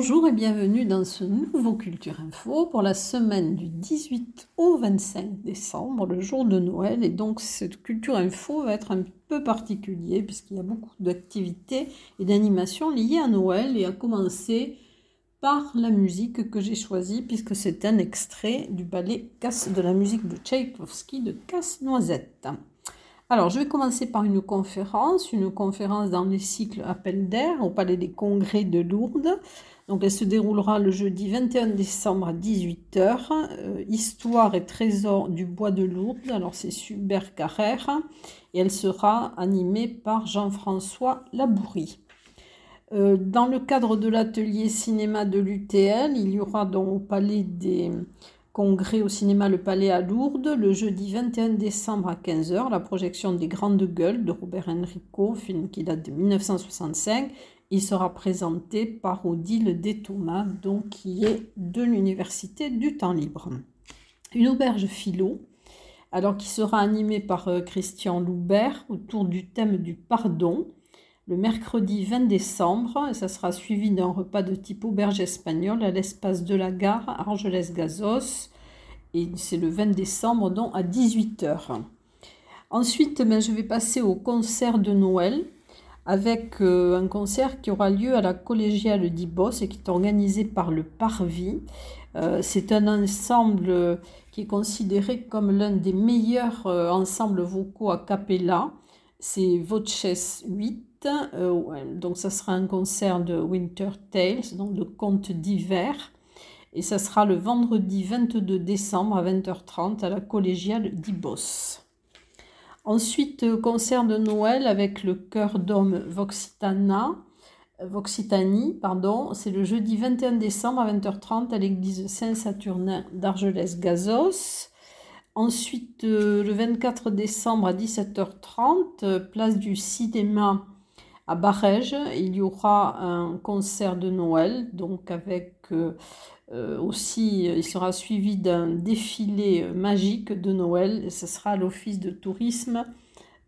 Bonjour et bienvenue dans ce nouveau Culture Info pour la semaine du 18 au 25 décembre, le jour de Noël. Et donc cette Culture Info va être un peu particulier puisqu'il y a beaucoup d'activités et d'animations liées à Noël et à commencer par la musique que j'ai choisie puisque c'est un extrait du ballet de la musique de Tchaïkovski de Casse-Noisette. Alors, je vais commencer par une conférence, une conférence dans les cycles Appel d'air au Palais des Congrès de Lourdes. Donc, elle se déroulera le jeudi 21 décembre à 18h. Euh, Histoire et trésor du bois de Lourdes. Alors, c'est Super Carrère. Et elle sera animée par Jean-François Labourie. Euh, dans le cadre de l'atelier cinéma de l'UTL, il y aura donc au Palais des Congrès au cinéma Le Palais à Lourdes le jeudi 21 décembre à 15h, la projection des Grandes Gueules de Robert Enrico, film qui date de 1965. Il sera présenté par Odile Déthomas, donc qui est de l'Université du Temps Libre. Une auberge philo, alors qui sera animée par euh, Christian Loubert autour du thème du pardon le mercredi 20 décembre ça sera suivi d'un repas de type auberge espagnole à l'espace de la gare Argelès-Gazos et c'est le 20 décembre donc à 18h. Ensuite, ben, je vais passer au concert de Noël avec euh, un concert qui aura lieu à la collégiale d'Ibos et qui est organisé par le Parvis. Euh, c'est un ensemble qui est considéré comme l'un des meilleurs euh, ensembles vocaux a cappella. C'est Voces 8 euh, donc ça sera un concert de Winter Tales, donc de contes d'hiver. Et ça sera le vendredi 22 décembre à 20h30 à la collégiale d'Ibos. Ensuite, euh, concert de Noël avec le chœur d'homme Voxitana. Voxitanie, pardon, c'est le jeudi 21 décembre à 20h30 à l'église Saint-Saturnin d'Argelès-Gazos. Ensuite, euh, le 24 décembre à 17h30, place du cinéma à Barège, il y aura un concert de Noël, donc avec euh, euh, aussi, il sera suivi d'un défilé magique de Noël. Et ce sera l'office de tourisme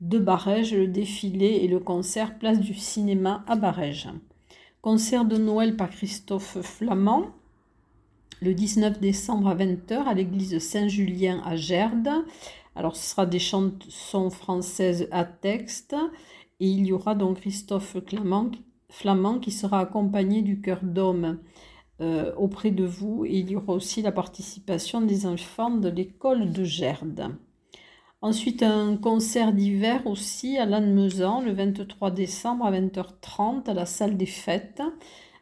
de Barège, le défilé et le concert Place du cinéma à Barège. Concert de Noël par Christophe Flamand, le 19 décembre à 20h à l'église Saint-Julien à Gerde. Alors ce sera des chansons françaises à texte et il y aura donc Christophe Flamand qui sera accompagné du cœur d'homme euh, auprès de vous. Et il y aura aussi la participation des enfants de l'école de Gerde. Ensuite, un concert d'hiver aussi à Lannemezan le 23 décembre à 20h30 à la salle des fêtes.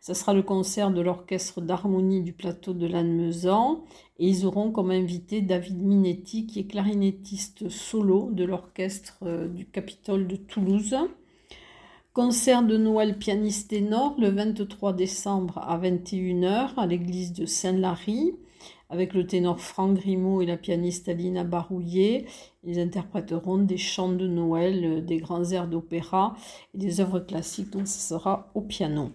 Ce sera le concert de l'orchestre d'harmonie du plateau de Lannemezan et ils auront comme invité David Minetti qui est clarinettiste solo de l'orchestre euh, du Capitole de Toulouse. Concert de Noël pianiste ténor le 23 décembre à 21h à l'église de Saint-Lary avec le ténor Franck Grimaud et la pianiste Alina Barouillet. Ils interpréteront des chants de Noël, euh, des grands airs d'opéra et des œuvres classiques, donc ce sera au piano.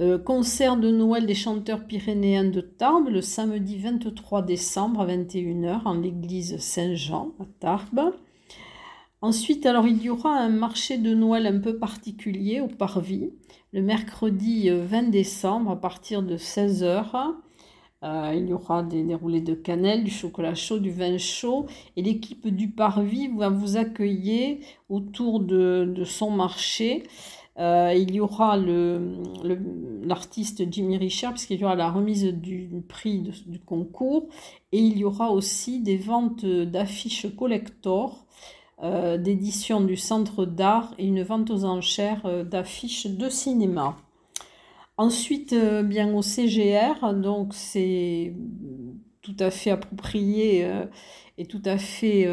Euh, concert de Noël des chanteurs pyrénéens de Tarbes le samedi 23 décembre à 21h en l'église Saint-Jean à Tarbes. Ensuite, alors il y aura un marché de Noël un peu particulier au Parvis le mercredi 20 euh, décembre à partir de 16h. Euh, il y aura des, déroulés de cannelle, du chocolat chaud, du vin chaud. Et l'équipe du Parvis va vous accueillir autour de son marché euh, il y aura l'artiste Jimmy Richard, puisqu'il y aura la remise du prix du concours, et il y aura aussi des ventes d'affiches collector, euh, d'édition du Centre d'art et une vente aux enchères euh, d'affiches de cinéma. Ensuite, bien au CGR, donc c'est tout à fait approprié et tout à fait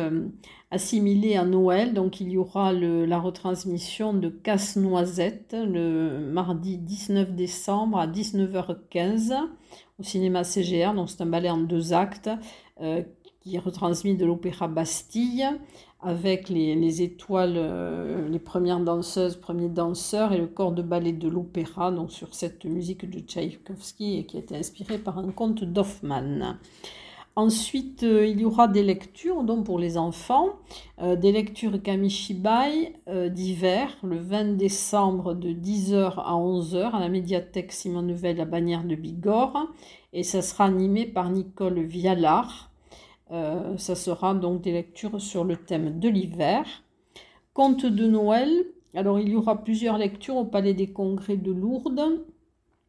assimilé à Noël. Donc il y aura la retransmission de Casse-Noisette le mardi 19 décembre à 19h15 au cinéma CGR. Donc c'est un ballet en deux actes euh, qui retransmet de l'opéra Bastille avec les, étoiles, euh, les premières danseuses, premiers danseurs et le corps de ballet de l'opéra, donc sur cette musique de Tchaïkovski qui a été inspirée par un conte d'Hoffmann. Ensuite, euh, il y aura des lectures donc pour les enfants, euh, des lectures Kamishibai euh, d'hiver, le 20 décembre de 10h à 11h à la médiathèque Simone Veil à Bagnères de Bigorre. Et ça sera animé par Nicole Vialard. ça sera donc des lectures sur le thème de l'hiver. Conte de Noël. Alors, il y aura plusieurs lectures au Palais des Congrès de Lourdes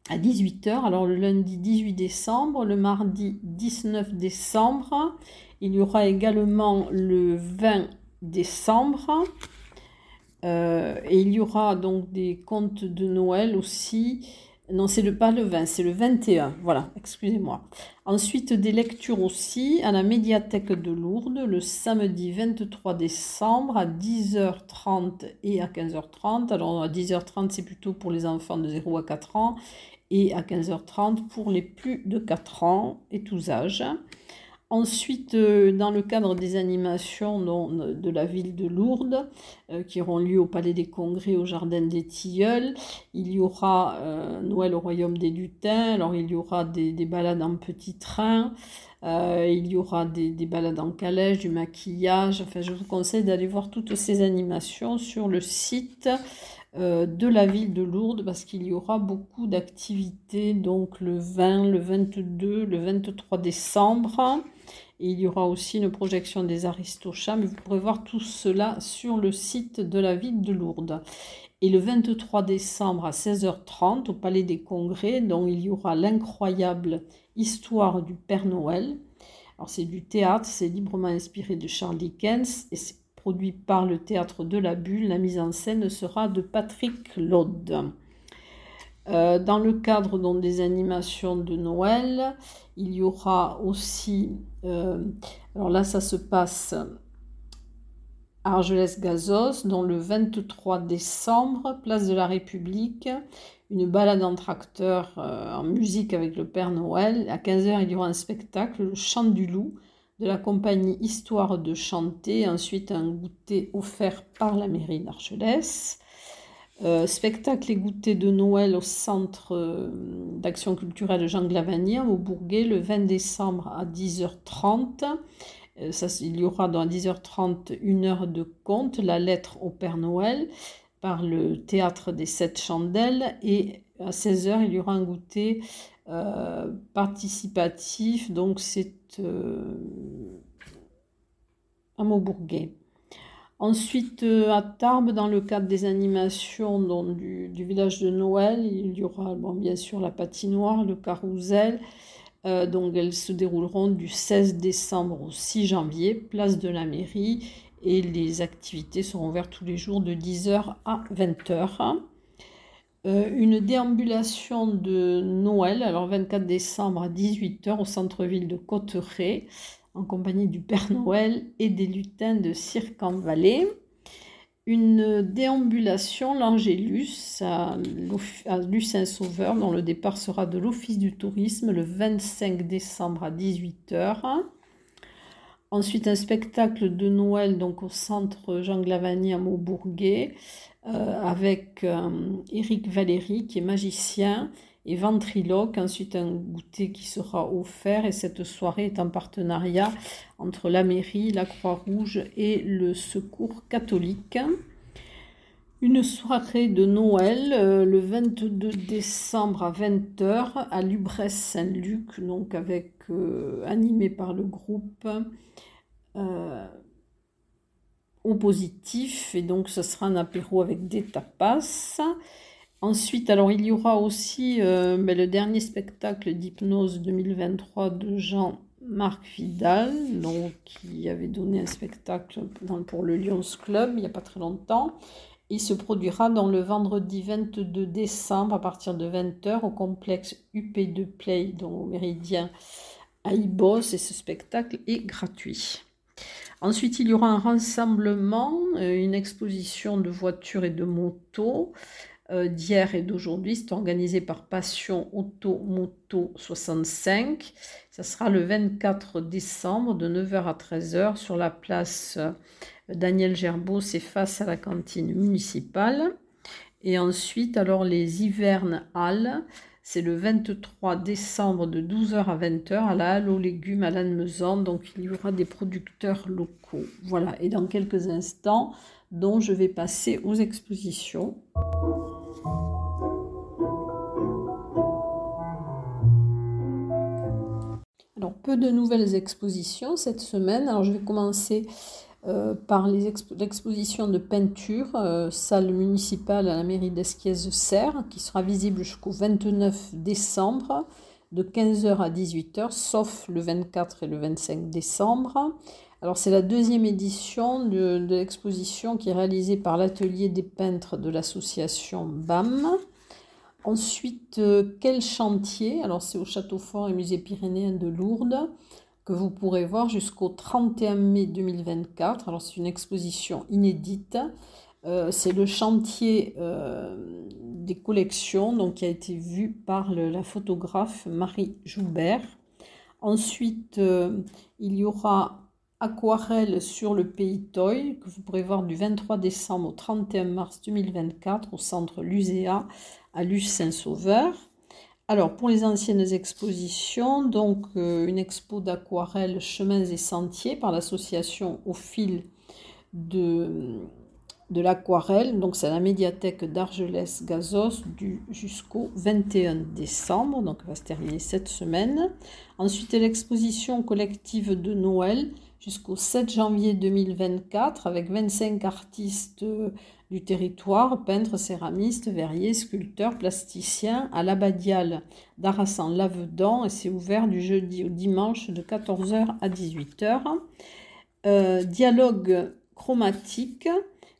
à 18h. Alors le lundi 18 décembre, le mardi 19 décembre, il y aura également le 20 décembre. Euh, et il y aura donc des contes de Noël aussi. Non, c'est le, pas le 20, c'est le 21. Voilà, excusez-moi. Ensuite, des lectures aussi à la médiathèque de Lourdes le samedi 23 décembre à 10h30 et à 15h30. Alors, à 10h30, c'est plutôt pour les enfants de 0 à 4 ans et à 15h30 pour les plus de 4 ans et tous âges. Ensuite, euh, dans le cadre des animations de la ville de Lourdes, euh, qui auront lieu au Palais des Congrès au Jardin des Tilleuls, il y aura euh, Noël au Royaume des Lutins, alors il y aura des, balades en petit train, il y aura des, des, balades en calèche, du maquillage, enfin je vous conseille d'aller voir toutes ces animations sur le site euh, de la ville de Lourdes parce qu'il y aura beaucoup d'activités donc le 20, le 22, le 23 décembre. Et il y aura aussi une projection des Aristochats, mais vous pourrez voir tout cela sur le site de la ville de Lourdes. Et le 23 décembre à 16h30 au Palais des Congrès, dont il y aura l'incroyable histoire du Père Noël. Alors c'est du théâtre, c'est librement inspiré de Charles Dickens et c'est produit par le Théâtre de la Bulle. La mise en scène sera de Patrick Laude. Euh, dans le cadre des animations de Noël, il y aura aussi, euh, alors là ça se passe à Argelès-Gazos, dont le 23 décembre, place de la République, une balade en tracteur euh, en musique avec le Père Noël. À 15h, il y aura un spectacle, le Chant du Loup, de la compagnie Histoire de chanter, ensuite un goûter offert par la mairie d'Argelès. Euh, spectacle et goûter de Noël au centre euh, d'action culturelle Jean Glavanier au Bourguet le 20 décembre à 10h30. Euh, ça, il y aura dans 10h30 une heure de conte, la lettre au Père Noël par le théâtre des Sept Chandelles et à 16h il y aura un goûter participatif donc c'est euh, à Maubourguet. Ensuite, euh, à Tarbes, dans le cadre des animations du, village de Noël, il y aura bien sûr la patinoire, le carrousel. Euh, donc, elles se dérouleront du 16 décembre au 6 janvier, place de la mairie. Et les activités seront ouvertes tous les jours de 10h à 20h. Euh, une déambulation de Noël, alors 24 décembre à 18h au centre-ville de Cotteret, en compagnie du Père Noël et des lutins de Cirque en. Une déambulation, l'Angélus, à, à Lucin-Sauveur, dont le départ sera de l'Office du tourisme le 25 décembre à 18h. Ensuite, un spectacle de Noël donc au centre Jean Glavani à Maubourguet avec Eric euh, Valéry qui est magicien et ventriloque. Ensuite, un goûter qui sera offert et cette soirée est en partenariat entre la mairie, la Croix-Rouge et le Secours catholique. Une soirée de Noël euh, le 22 décembre à 20h à Lubresse Saint-Luc, donc avec animé par le groupe au positif et donc ce sera un apéro avec des tapas. Ensuite, alors il y aura aussi euh, ben, le dernier spectacle d'hypnose 2023 de Jean-Marc Vidal, donc, qui avait donné un spectacle pour le Lions Club il n'y a pas très longtemps. Il se produira dans le vendredi 22 décembre à partir de 20h au complexe UP2 Play, donc au Méridien à Ibos, et ce spectacle est gratuit. Ensuite, il y aura un rassemblement, euh, une exposition de voitures et de motos euh, d'hier et d'aujourd'hui. C'est organisé par Passion Auto Moto 65. Ça sera le 24 décembre de 9h à 13h sur la place euh, Daniel Gerbeau, c'est face à la cantine municipale. Et ensuite, alors les Hivernes Halles, c'est le 23 décembre de 12h à 20h à la Halle aux légumes à Lannemezan. Donc il y aura des producteurs locaux. Voilà, et dans quelques instants, dont je vais passer aux expositions. Alors, peu de nouvelles expositions cette semaine. Alors, je vais commencer euh, par l'exposition de peinture, euh, salle municipale à la mairie d'Esquiez-Serre, qui sera visible jusqu'au 29 décembre, de 15h à 18h, sauf le 24 et le 25 décembre. Alors c'est la deuxième édition de, de l'exposition qui est réalisée par l'atelier des peintres de l'association BAM. Ensuite, euh, quel chantier? Alors c'est au Château Fort et Musée pyrénéen de Lourdes que vous pourrez voir jusqu'au 31 mai 2024. Alors c'est une exposition inédite. Euh, c'est le chantier euh, des collections donc, qui a été vu par la photographe Marie Joubert. Ensuite, euh, il y aura Aquarelle sur le pays Toy que vous pourrez voir du 23 décembre au 31 mars 2024 au centre Luséa à Luce Saint-Sauveur. Alors, pour les anciennes expositions, donc euh, une expo d'aquarelle Chemins et Sentiers par l'association au fil de, l'aquarelle. Donc, c'est à la médiathèque d'Argelès-Gazos jusqu'au 21 décembre. Donc, elle va se terminer cette semaine. Ensuite, l'exposition collective de Noël jusqu'au 7 janvier 2024 avec 25 artistes du territoire, peintres, céramistes, verriers, sculpteurs, plasticiens, à l'Abadial d'Arassan-Lavedan et c'est ouvert du jeudi au dimanche de 14h à 18h. Euh, dialogue chromatique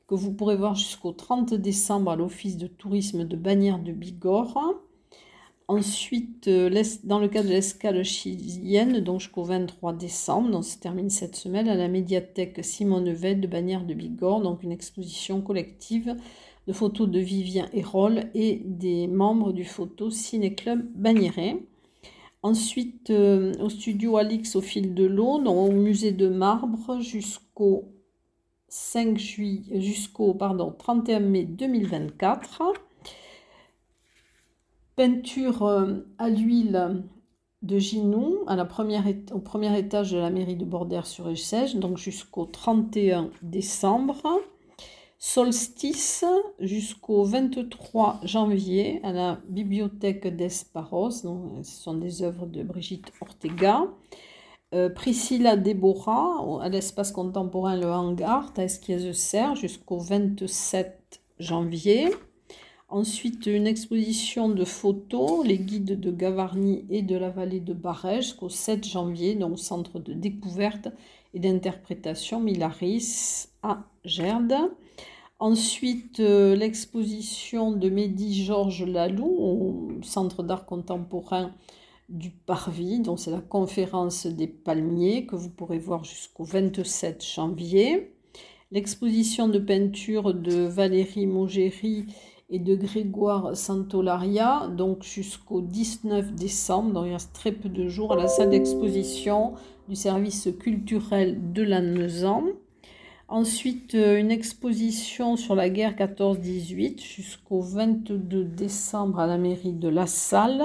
que vous pourrez voir jusqu'au 30 décembre à l'Office de tourisme de Bagnères de Bigorre. Ensuite, euh, dans le cadre de l'escale chilienne, donc jusqu'au 23 décembre, donc se termine cette semaine, à la médiathèque Simone Veil de Bagnères de Bigorre, donc une exposition collective de photos de Vivien Hérol et des membres du photo Ciné Club Bagnéret. Ensuite, euh, au studio Alix au fil de l'eau, au musée de marbre jusqu'au 5 juillet, jusqu'au pardon, 31 mai 2024 peinture euh, à l'huile de Ginou à la première, au premier étage de la mairie de Bordère-sur-Echège, donc jusqu'au 31 décembre. Solstice jusqu'au 23 janvier à la bibliothèque d'Esparos. Ce sont des œuvres de Brigitte Ortega. Euh, Priscilla Déborah à l'espace contemporain Le Hangar à Esquiez-Serre jusqu'au 27 janvier. Ensuite, une exposition de photos, les guides de Gavarnie et de la vallée de Barège jusqu'au 7 janvier, le centre de découverte et d'interprétation Milaris à Gerde. Ensuite, euh, l'exposition de Mehdi Georges Lalou au Centre d'art contemporain du Parvis, donc c'est la conférence des palmiers que vous pourrez voir jusqu'au 27 janvier. L'exposition de peinture de Valérie Mogéry et de Grégoire Santolaria, donc jusqu'au 19 décembre, donc il reste très peu de jours, à la salle d'exposition du service culturel de Lannemezan. Ensuite, euh, une exposition sur la guerre 14-18 jusqu'au 22 décembre à la mairie de La Salle.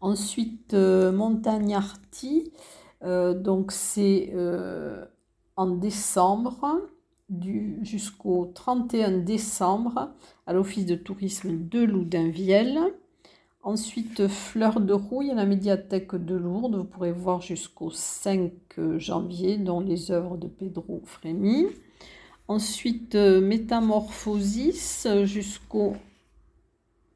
Ensuite, euh, Montagnarty, euh, donc c'est en décembre jusqu'au 31 décembre à l'Office de tourisme de Loudinvielle. Ensuite, Fleur de Rouille à la médiathèque de Lourdes. Vous pourrez voir jusqu'au 5 janvier, dont les œuvres de Pedro Frémy. Ensuite, Métamorphosis jusqu'au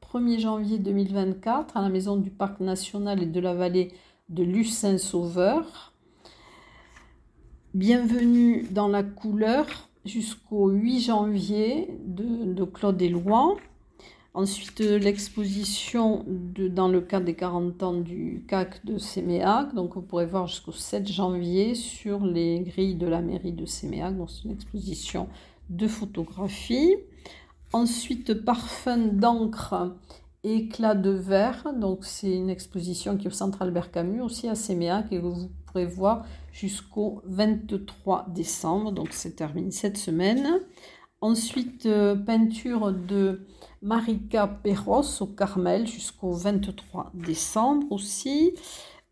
1er janvier 2024 à la Maison du Parc National et de la Vallée de Lucin-Sauveur. Bienvenue dans la couleur jusqu'au 8 janvier de, Claude Éloin. Ensuite, l'exposition dans le cadre des 40 ans du CAC de Séméac. Donc, vous pourrez voir jusqu'au 7 janvier sur les grilles de la mairie de Séméac. Donc, c'est une exposition de photographie. Ensuite, parfum d'encre éclat de verre. Donc, c'est une exposition qui est au Centre Albert Camus, aussi à Séméac, et vous pourrez voir jusqu'au 23 décembre. Donc, c'est terminé cette semaine. Ensuite, euh, peinture de Marika Perros au Carmel jusqu'au 23 décembre aussi.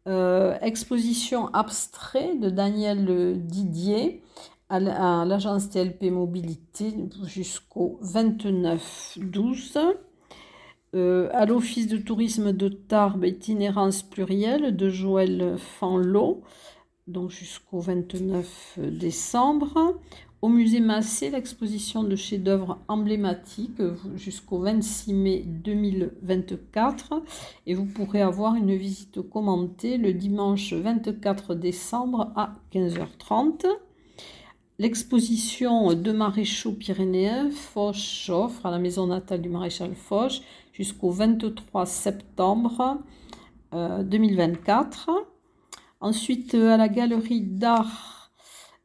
Euh, exposition abstrait de Daniel Didier à l'agence TLP Mobilité jusqu'au 29-12. Euh, à l'Office de tourisme de Tarbes, itinérance plurielle de Joël Fanlot, donc jusqu'au 29 décembre. Au musée Massé, l'exposition de chefs-d'œuvre emblématiques jusqu'au 26 mai 2024. Et vous pourrez avoir une visite commentée le dimanche 24 décembre à 15h30. L'exposition de maréchaux pyrénéens Foch offre à la maison natale du maréchal Foch jusqu'au 23 septembre 2024. Euh, Ensuite, à la galerie d'art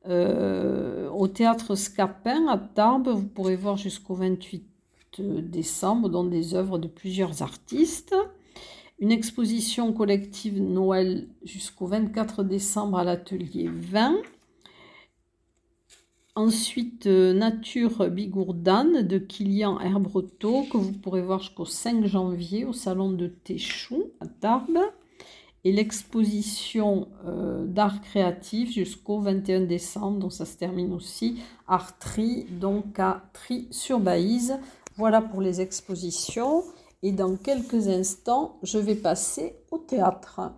euh, au théâtre Scapin à Tarbes, vous pourrez voir jusqu'au 28 décembre dans des œuvres de plusieurs artistes. Une exposition collective Noël jusqu'au 24 décembre à l'atelier 20. Ensuite, euh, Nature Bigourdane de Kilian Herbreteau, que vous pourrez voir jusqu'au 5 janvier au salon de Téchou à Tarbes. Et l'exposition euh, d'art créatif jusqu'au 21 décembre, donc ça se termine aussi, Art Tri, donc à Tri-sur-Baïse. Voilà pour les expositions. Et dans quelques instants, je vais passer au théâtre.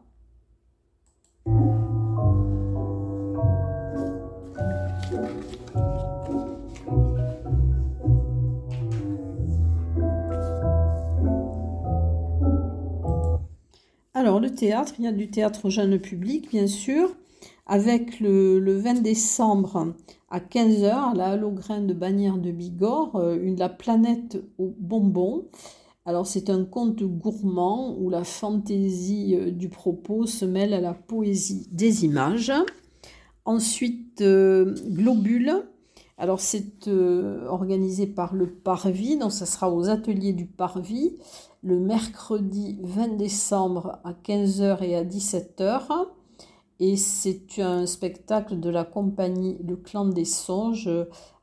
Alors, le théâtre, il y a du théâtre jeune public, bien sûr, avec le, 20 décembre à 15h à la Halograin de Bagnères de Bigorre, euh, une La planète aux bonbons. Alors, c'est un conte gourmand où la fantaisie euh, du propos se mêle à la poésie des images. Ensuite, euh, Globule. Alors, c'est organisé par le Parvis, donc ça sera aux ateliers du Parvis le mercredi 20 décembre à 15h et à 17h. Et c'est un spectacle de la compagnie Le Clan des Songes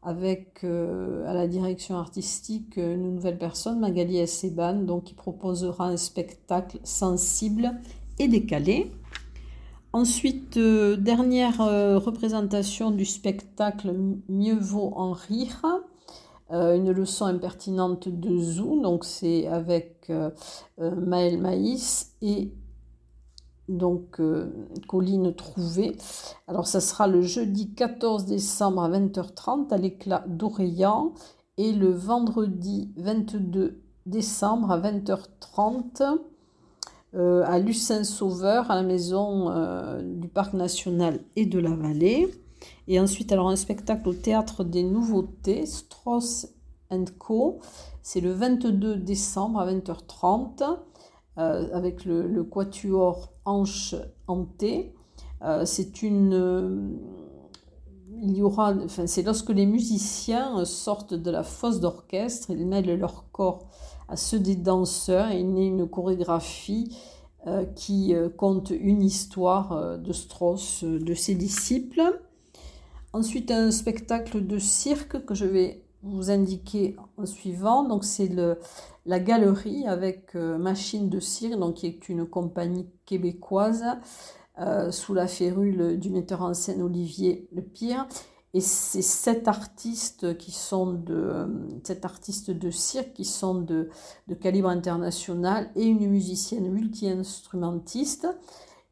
avec euh, à la direction artistique une nouvelle personne, Magali Esseban, donc qui proposera un spectacle sensible et décalé. Ensuite, euh, dernière euh, représentation du spectacle Mieux vaut en rire euh, une leçon impertinente de Zou, donc c'est avec Maël Maïs et donc Colline Trouvé. Alors ça sera le jeudi 14 décembre à 20h30 à l'éclat d'Orléans et le vendredi 22 décembre à 20h30 à Lucin-Sauveur, à la maison du Parc national et de la Vallée. Et ensuite, alors un spectacle au Théâtre des Nouveautés, Strauss Co. C'est le 22 décembre à 20h30 euh, avec le, quatuor Hanche Hanté. Euh, c'est une... Euh, il y aura, enfin, c'est lorsque les musiciens sortent de la fosse d'orchestre, ils mêlent leur corps à ceux des danseurs et il a une chorégraphie qui compte une histoire de Strauss, de ses disciples. Ensuite, un spectacle de cirque que je vais vous indiquer en suivant. Donc, c'est la galerie avec euh, Machine de cirque, donc, qui est une compagnie québécoise euh, sous la férule du metteur en scène Olivier Le Pire. Et c'est de sept artistes de cirque qui sont de, de calibre international et une musicienne multi-instrumentiste.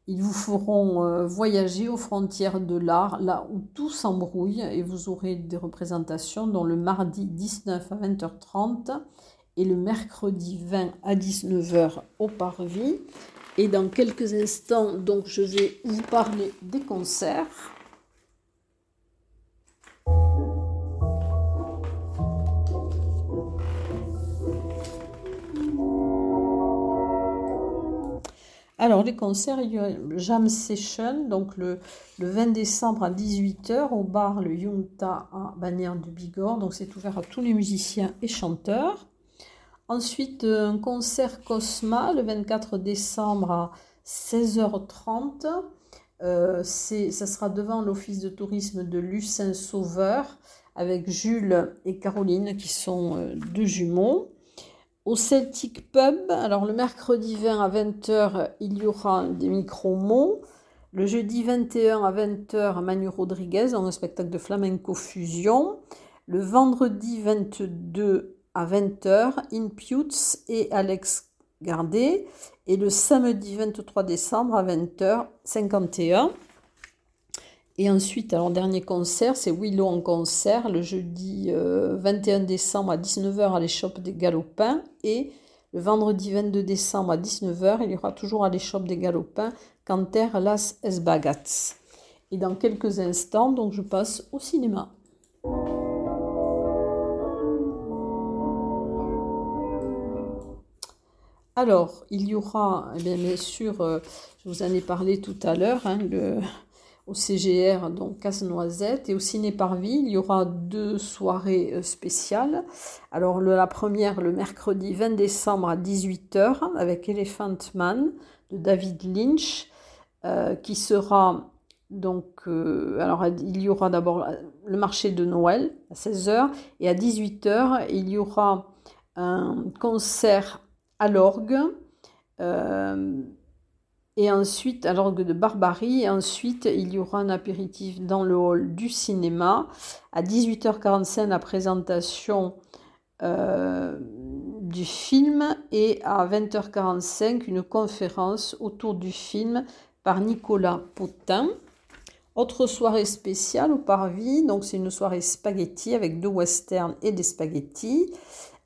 Ils vous feront euh, voyager aux frontières de l'art, là où tout s'embrouille, et vous aurez des représentations dont le mardi 19 à 20h30 et le mercredi 20 à 19h au Parvis. Et dans quelques instants, donc, je vais vous parler des concerts. Alors, les concerts, il y a Jam Session, donc le, 20 décembre à 18h au bar Le Yunta à Bagnères du Bigorre. Donc, c'est ouvert à tous les musiciens et chanteurs. Ensuite, un concert Cosma le 24 décembre à 16h30. Euh, ça sera devant l'office de tourisme de Lucin-Sauveur avec Jules et Caroline qui sont euh, deux jumeaux. Au Celtic Pub, alors le mercredi 20 à 20h, il y aura des micro-mots. Le jeudi 21 à 20h, Manu Rodriguez dans un spectacle de flamenco fusion. Le vendredi 22 à 20h, Imputes et Alex Gardet. Et le samedi 23 décembre à 20h51. Et ensuite, alors dernier concert, c'est Willow en concert le jeudi 21 euh, décembre à 19h à l'échoppe des Galopins. Et le vendredi 22 décembre à 19h, il y aura toujours à l'échoppe des Galopins Canter Las Esbagats. Et dans quelques instants, donc je passe au cinéma. Alors, il y aura, eh bien, sûr, euh, je vous en ai parlé tout à l'heure, hein, au CGR, donc Casse-Noisette, et au Ciné Parvis, il y aura deux soirées euh, spéciales. Alors la première, le mercredi 20 décembre à 18h, avec Elephant Man de David Lynch, euh, qui sera donc, alors il y aura d'abord le marché de Noël à 16h, et à 18h, il y aura un concert à l'orgue. Et ensuite, à l'orgue de Barbarie, et ensuite, il y aura un apéritif dans le hall du cinéma. À 18h45, la présentation euh, du film et à 20h45, une conférence autour du film par Nicolas Potin. Autre soirée spéciale au Parvis, donc c'est une soirée spaghetti avec deux westerns et des spaghettis.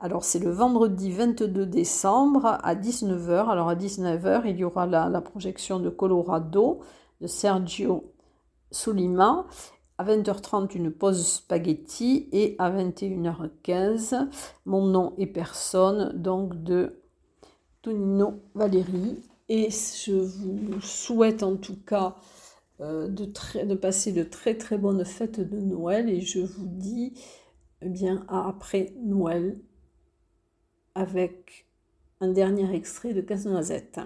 Alors c'est le vendredi 22 décembre à 19h. Alors à 19h, il y aura la, projection de Colorado de Sergio Solima. À 20h30, une pause spaghetti. Et à 21h15, Mon nom et personne, donc de Tonino Valérie. Et je vous souhaite en tout cas euh, de, passer de très très bonnes fêtes de Noël. Et je vous dis eh bien après Noël avec un dernier extrait de Casse-Noisette.